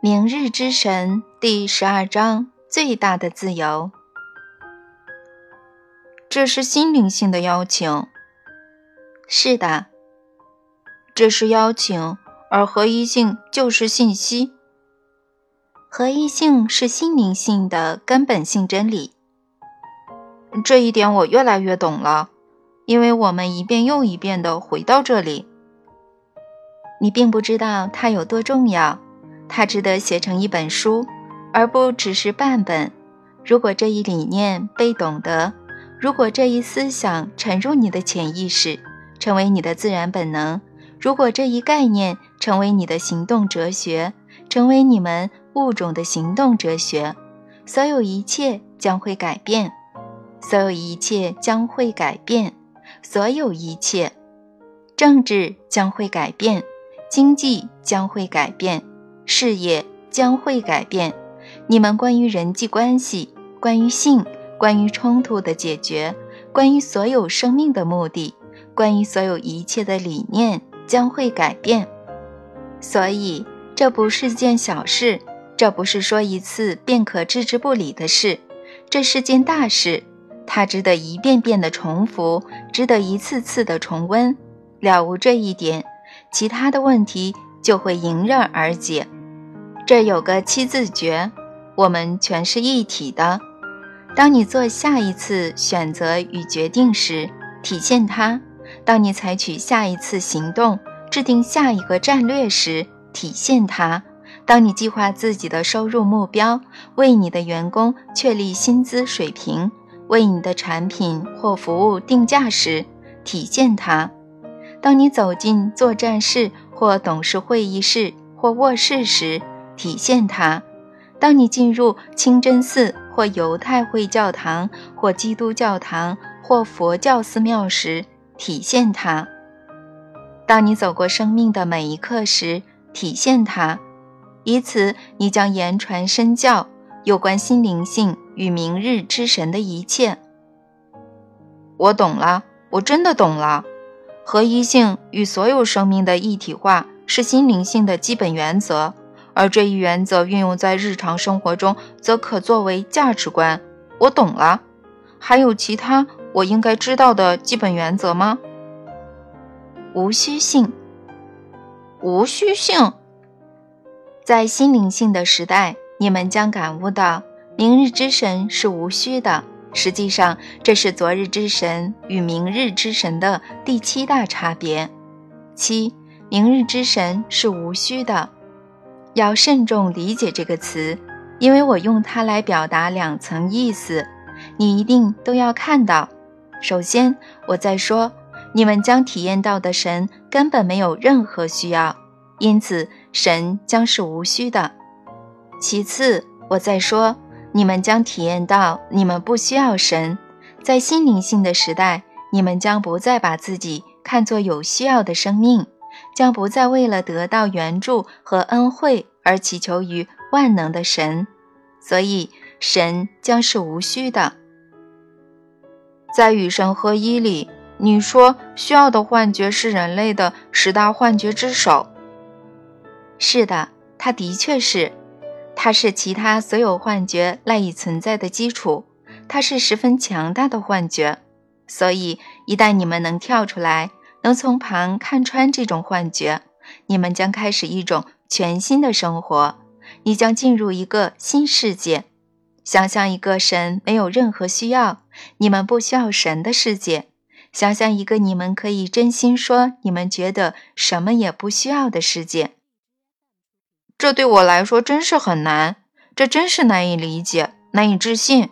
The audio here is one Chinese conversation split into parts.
明日之神第十二章最大的自由。这是心灵性的邀请。是的，这是邀请，而合一性就是信息。合一性是心灵性的根本性真理。这一点我越来越懂了，因为我们一遍又一遍地回到这里。你并不知道它有多重要。它值得写成一本书，而不只是半本。如果这一理念被懂得，如果这一思想沉入你的潜意识，成为你的自然本能；如果这一概念成为你的行动哲学，成为你们物种的行动哲学，所有一切将会改变。所有一切将会改变。所有一切，政治将会改变，经济将会改变。事业将会改变，你们关于人际关系、关于性、关于冲突的解决、关于所有生命的目的、关于所有一切的理念将会改变。所以，这不是件小事，这不是说一次便可置之不理的事，这是件大事，它值得一遍遍的重复，值得一次次的重温。了无这一点，其他的问题就会迎刃而解。这有个七字诀，我们全是一体的。当你做下一次选择与决定时，体现它；当你采取下一次行动、制定下一个战略时，体现它；当你计划自己的收入目标，为你的员工确立薪资水平，为你的产品或服务定价时，体现它；当你走进作战室或董事会议室或卧室时，体现它。当你进入清真寺或犹太会教堂或基督教堂或佛教寺庙时，体现它。当你走过生命的每一刻时，体现它。以此，你将言传身教有关心灵性与明日之神的一切。我懂了，我真的懂了。合一性与所有生命的一体化是心灵性的基本原则。而这一原则运用在日常生活中，则可作为价值观。我懂了。还有其他我应该知道的基本原则吗？无需性。无需性。在心灵性的时代，你们将感悟到，明日之神是无需的。实际上，这是昨日之神与明日之神的第七大差别。七，明日之神是无需的。要慎重理解这个词，因为我用它来表达两层意思，你一定都要看到。首先，我在说，你们将体验到的神根本没有任何需要，因此神将是无需的。其次，我在说，你们将体验到你们不需要神，在心灵性的时代，你们将不再把自己看作有需要的生命。将不再为了得到援助和恩惠而祈求于万能的神，所以神将是无需的。在与神合一里，你说需要的幻觉是人类的十大幻觉之首。是的，它的确是，它是其他所有幻觉赖以存在的基础，它是十分强大的幻觉。所以，一旦你们能跳出来。能从旁看穿这种幻觉，你们将开始一种全新的生活。你将进入一个新世界，想象一个神没有任何需要，你们不需要神的世界。想象一个你们可以真心说你们觉得什么也不需要的世界。这对我来说真是很难，这真是难以理解，难以置信。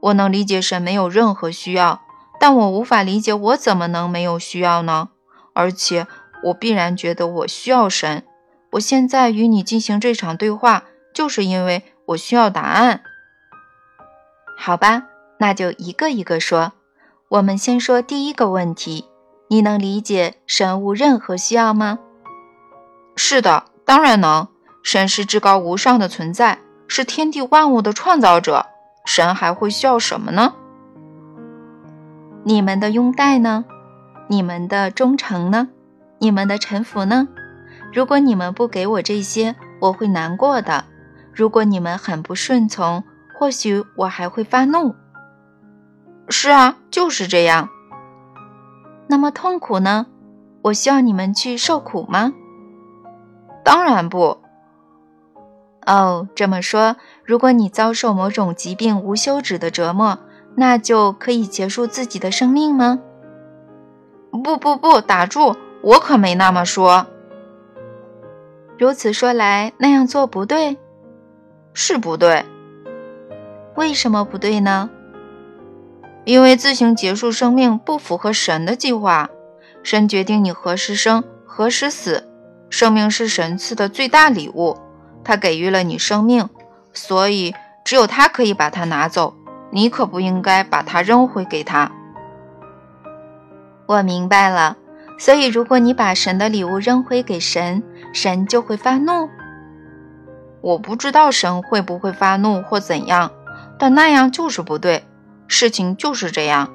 我能理解神没有任何需要。但我无法理解，我怎么能没有需要呢？而且我必然觉得我需要神。我现在与你进行这场对话，就是因为我需要答案。好吧，那就一个一个说。我们先说第一个问题：你能理解神无任何需要吗？是的，当然能。神是至高无上的存在，是天地万物的创造者。神还会需要什么呢？你们的拥戴呢？你们的忠诚呢？你们的臣服呢？如果你们不给我这些，我会难过的。如果你们很不顺从，或许我还会发怒。是啊，就是这样。那么痛苦呢？我需要你们去受苦吗？当然不。哦，这么说，如果你遭受某种疾病无休止的折磨，那就可以结束自己的生命吗？不不不，打住！我可没那么说。如此说来，那样做不对，是不对。为什么不对呢？因为自行结束生命不符合神的计划。神决定你何时生，何时死。生命是神赐的最大礼物，他给予了你生命，所以只有他可以把它拿走。你可不应该把它扔回给他。我明白了。所以，如果你把神的礼物扔回给神，神就会发怒。我不知道神会不会发怒或怎样，但那样就是不对。事情就是这样。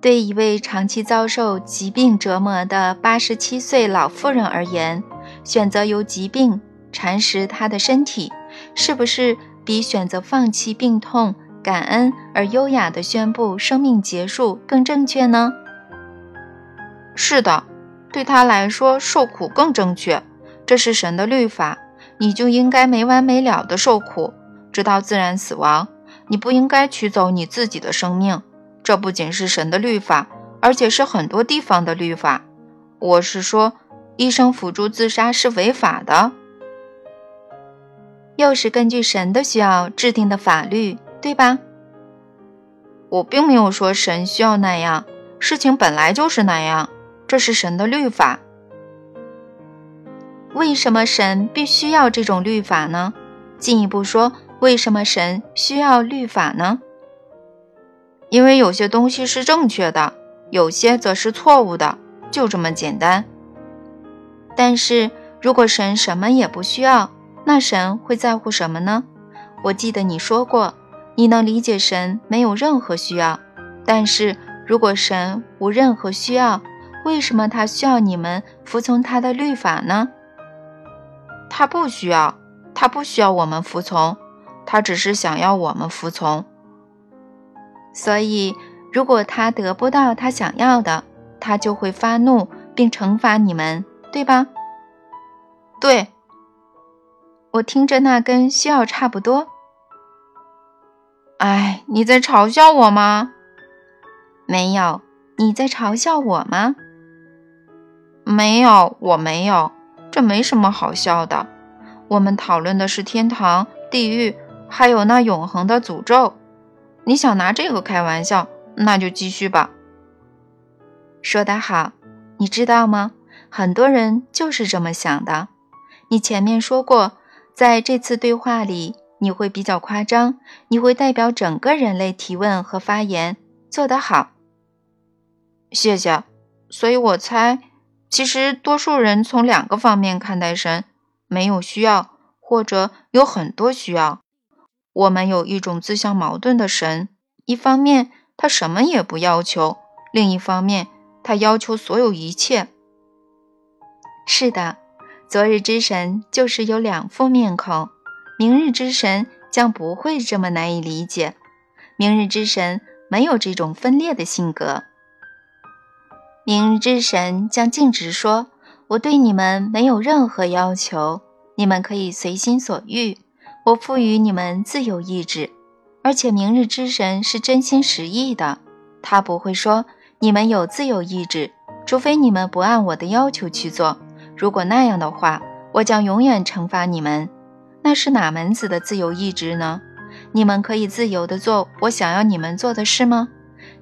对一位长期遭受疾病折磨的八十七岁老妇人而言，选择由疾病蚕食她的身体，是不是比选择放弃病痛、感恩而优雅地宣布生命结束更正确呢？是的，对他来说，受苦更正确。这是神的律法，你就应该没完没了的受苦，直到自然死亡。你不应该取走你自己的生命。这不仅是神的律法，而且是很多地方的律法。我是说，医生辅助自杀是违法的，又是根据神的需要制定的法律，对吧？我并没有说神需要那样，事情本来就是那样。这是神的律法。为什么神必须要这种律法呢？进一步说，为什么神需要律法呢？因为有些东西是正确的，有些则是错误的，就这么简单。但是如果神什么也不需要，那神会在乎什么呢？我记得你说过，你能理解神没有任何需要。但是如果神无任何需要，为什么他需要你们服从他的律法呢？他不需要，他不需要我们服从，他只是想要我们服从。所以，如果他得不到他想要的，他就会发怒并惩罚你们，对吧？对，我听着那跟需要差不多。哎，你在嘲笑我吗？没有，你在嘲笑我吗？没有，我没有，这没什么好笑的。我们讨论的是天堂、地狱，还有那永恒的诅咒。你想拿这个开玩笑，那就继续吧。说得好，你知道吗？很多人就是这么想的。你前面说过，在这次对话里，你会比较夸张，你会代表整个人类提问和发言，做得好。谢谢。所以我猜。其实，多数人从两个方面看待神：没有需要，或者有很多需要。我们有一种自相矛盾的神：一方面，他什么也不要求；另一方面，他要求所有一切。是的，昨日之神就是有两副面孔，明日之神将不会这么难以理解。明日之神没有这种分裂的性格。明日之神将径直说：“我对你们没有任何要求，你们可以随心所欲。我赋予你们自由意志，而且明日之神是真心实意的。他不会说你们有自由意志，除非你们不按我的要求去做。如果那样的话，我将永远惩罚你们。那是哪门子的自由意志呢？你们可以自由地做我想要你们做的事吗？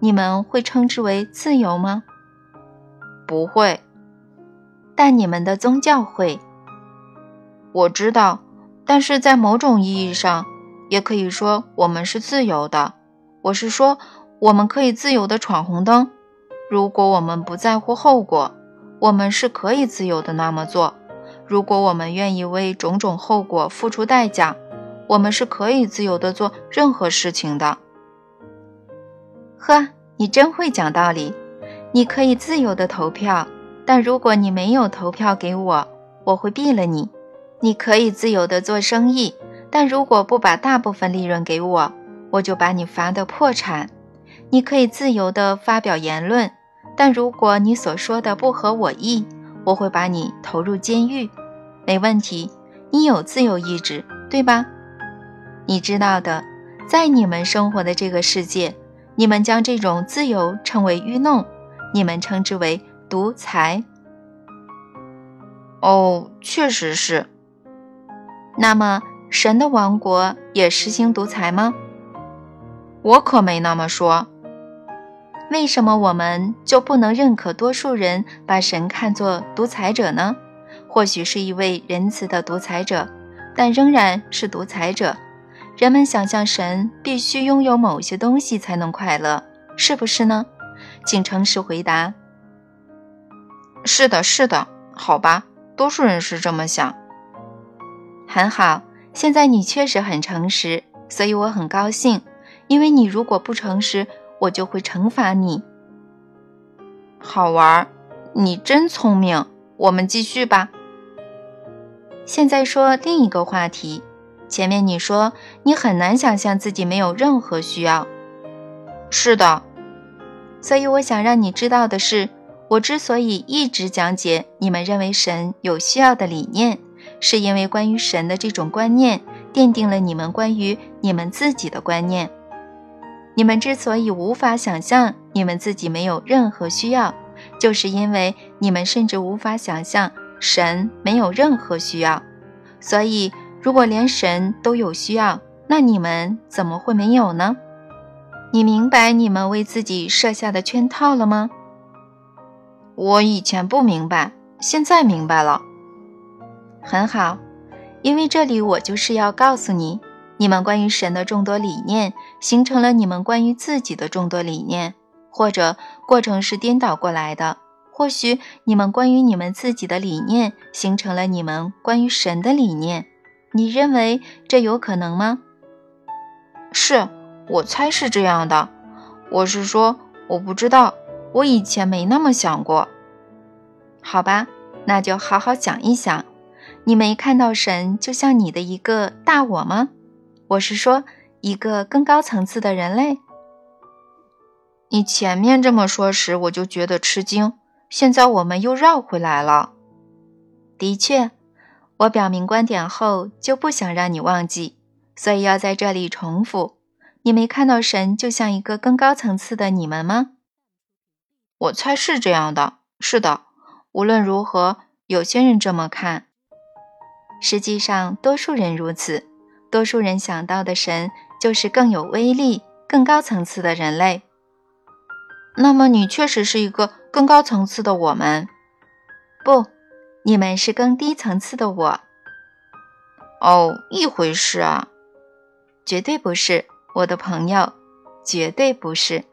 你们会称之为自由吗？”不会，但你们的宗教会。我知道，但是在某种意义上，也可以说我们是自由的。我是说，我们可以自由的闯红灯。如果我们不在乎后果，我们是可以自由的那么做。如果我们愿意为种种后果付出代价，我们是可以自由的做任何事情的。呵，你真会讲道理。你可以自由的投票，但如果你没有投票给我，我会毙了你。你可以自由的做生意，但如果不把大部分利润给我，我就把你罚得破产。你可以自由的发表言论，但如果你所说的不合我意，我会把你投入监狱。没问题，你有自由意志，对吧？你知道的，在你们生活的这个世界，你们将这种自由称为愚弄，你们称之为独裁。哦，确实是。那么，神的王国也实行独裁吗？我可没那么说。为什么我们就不能认可多数人把神看作独裁者呢？或许是一位仁慈的独裁者，但仍然是独裁者。人们想象神必须拥有某些东西才能快乐，是不是呢？请诚实回答。是的，是的，好吧，多数人是这么想。很好，现在你确实很诚实，所以我很高兴。因为你如果不诚实，我就会惩罚你。好玩，你真聪明。我们继续吧。现在说另一个话题。前面你说你很难想象自己没有任何需要。是的。所以我想让你知道的是，我之所以一直讲解你们认为神有需要的理念。是因为关于神的这种观念奠定了你们关于你们自己的观念。你们之所以无法想象你们自己没有任何需要，就是因为你们甚至无法想象神没有任何需要。所以，如果连神都有需要，那你们怎么会没有呢？你明白你们为自己设下的圈套了吗？我以前不明白，现在明白了。很好，因为这里我就是要告诉你，你们关于神的众多理念形成了你们关于自己的众多理念，或者过程是颠倒过来的。或许你们关于你们自己的理念形成了你们关于神的理念。你认为这有可能吗？是我猜是这样的。我是说，我不知道，我以前没那么想过。好吧，那就好好想一想。你没看到神就像你的一个大我吗？我是说，一个更高层次的人类。你前面这么说时，我就觉得吃惊。现在我们又绕回来了。的确，我表明观点后就不想让你忘记，所以要在这里重复。你没看到神就像一个更高层次的你们吗？我猜是这样的。是的，无论如何，有些人这么看。实际上，多数人如此。多数人想到的神就是更有威力、更高层次的人类。那么，你确实是一个更高层次的我们。不，你们是更低层次的我。哦，一回事啊。绝对不是，我的朋友，绝对不是。